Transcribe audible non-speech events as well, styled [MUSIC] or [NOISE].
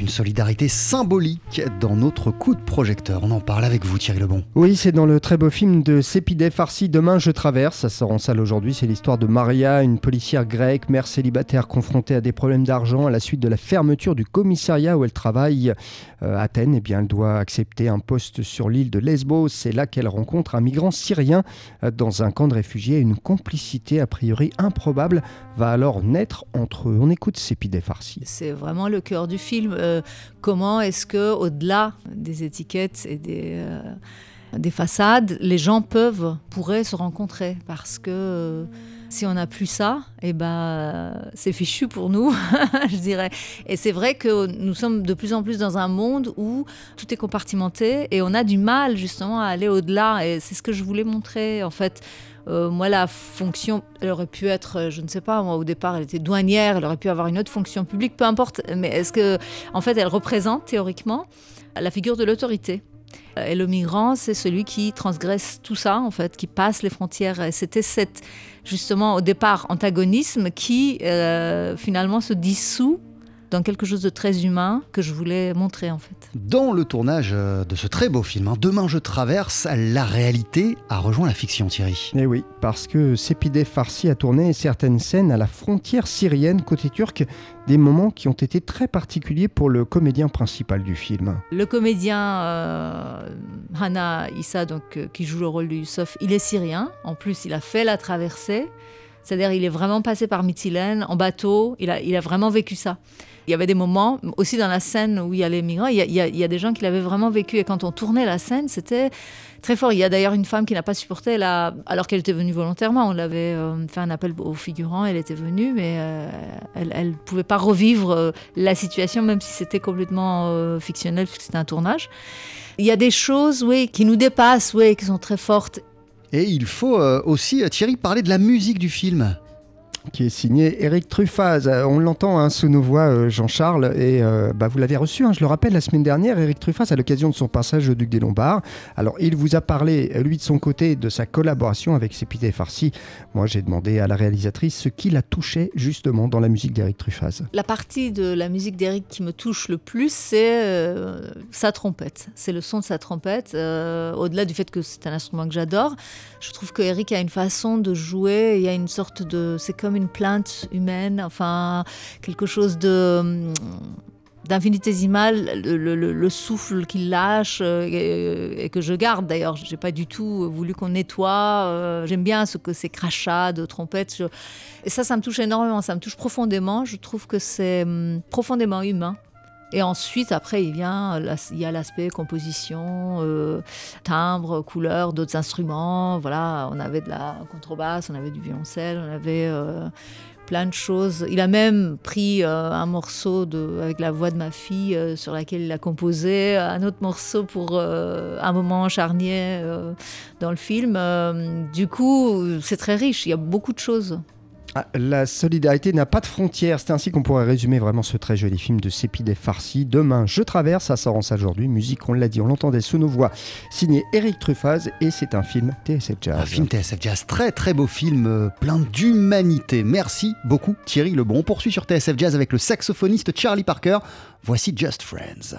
une solidarité symbolique dans notre coup de projecteur. On en parle avec vous Thierry Lebon. Oui, c'est dans le très beau film de Sepideh Farsi Demain je traverse. Ça sort en salle aujourd'hui. C'est l'histoire de Maria, une policière grecque, mère célibataire confrontée à des problèmes d'argent à la suite de la fermeture du commissariat où elle travaille euh, à Athènes. Eh bien, elle doit accepter un poste sur l'île de Lesbos. C'est là qu'elle rencontre un migrant syrien euh, dans un camp de réfugiés. Une complicité a priori improbable va alors naître entre eux. On écoute Sepideh Farsi. C'est vraiment le cœur du film. Euh, comment est-ce que, au-delà des étiquettes et des des façades, les gens peuvent, pourraient se rencontrer parce que euh, si on n'a plus ça, eh ben, c'est fichu pour nous, [LAUGHS] je dirais. Et c'est vrai que nous sommes de plus en plus dans un monde où tout est compartimenté et on a du mal justement à aller au-delà. Et c'est ce que je voulais montrer en fait. Euh, moi, la fonction, elle aurait pu être, je ne sais pas, moi au départ, elle était douanière, elle aurait pu avoir une autre fonction publique, peu importe. Mais est-ce que, en fait, elle représente théoriquement la figure de l'autorité? Et le migrant, c'est celui qui transgresse tout ça, en fait, qui passe les frontières. C'était cette, justement, au départ, antagonisme qui, euh, finalement, se dissout dans quelque chose de très humain que je voulais montrer en fait. Dans le tournage euh, de ce très beau film, hein, Demain je traverse, la réalité a rejoint la fiction Thierry. Eh oui, parce que Sepideh Farsi a tourné certaines scènes à la frontière syrienne côté turc, des moments qui ont été très particuliers pour le comédien principal du film. Le comédien euh, Hana Issa, donc, euh, qui joue le rôle de Youssef, il est syrien, en plus il a fait la traversée. C'est-à-dire, il est vraiment passé par Mytilène en bateau. Il a, vraiment vécu ça. Il y avait des moments, aussi dans la scène où il y a les migrants, il y a, des gens qui l'avaient vraiment vécu. Et quand on tournait la scène, c'était très fort. Il y a d'ailleurs une femme qui n'a pas supporté, alors qu'elle était venue volontairement. On l'avait euh, fait un appel aux figurants, elle était venue, mais euh, elle ne pouvait pas revivre euh, la situation, même si c'était complètement fictionnel, puisque c'était un tournage. Il y a des choses, oui, qui nous dépassent, oui, qui sont très fortes. Et il faut euh, aussi, euh, Thierry, parler de la musique du film qui est signé Eric Truffaz. Euh, on l'entend hein, sous nos voix, euh, Jean-Charles, et euh, bah, vous l'avez reçu, hein, je le rappelle, la semaine dernière, Eric Truffaz, à l'occasion de son passage au Duc des Lombards. Alors, il vous a parlé, lui, de son côté, de sa collaboration avec Sepideh Farsi. Moi, j'ai demandé à la réalisatrice ce qui la touchait justement dans la musique d'Eric Truffaz. La partie de la musique d'Eric qui me touche le plus, c'est sa trompette. C'est le son de sa trompette. Au-delà du fait que c'est un instrument que j'adore, je trouve que Eric a une façon de jouer, il y a une sorte de... C'est comme une plainte humaine, enfin quelque chose de d'infinitésimal, le, souffle qu'il lâche euh, et, que je garde d'ailleurs. J'ai pas du tout voulu qu'on nettoie. Euh, j'aime bien ce que ces crachats de trompette. Et ça, ça me touche énormément. Ça me touche profondément. Je trouve que c'est hum, profondément humain. Et ensuite, après, il vient, y a l'aspect composition, euh, timbre, couleur, d'autres instruments. Voilà, on avait de la contrebasse, on avait du violoncelle, on avait euh, plein de choses. Il a même pris euh, un morceau avec la voix de ma fille sur laquelle il a composé un autre morceau pour un moment charnier dans le film. du coup, c'est très riche. Il y a beaucoup de choses. Ah, la solidarité n'a pas de frontières. C'est ainsi qu'on pourrait résumer vraiment ce très joli film de Sepideh Farsi. Demain, je traverse, ça sort en aujourd'hui. Musique, on l'a dit, on l'entendait sous nos voix. Signé Eric Truffaz et c'est un film TSF Jazz. Un film TSF Jazz, très très beau film, euh, plein d'humanité. Merci beaucoup Thierry Lebon. On poursuit sur TSF Jazz avec le saxophoniste Charlie Parker. Voici Just Friends.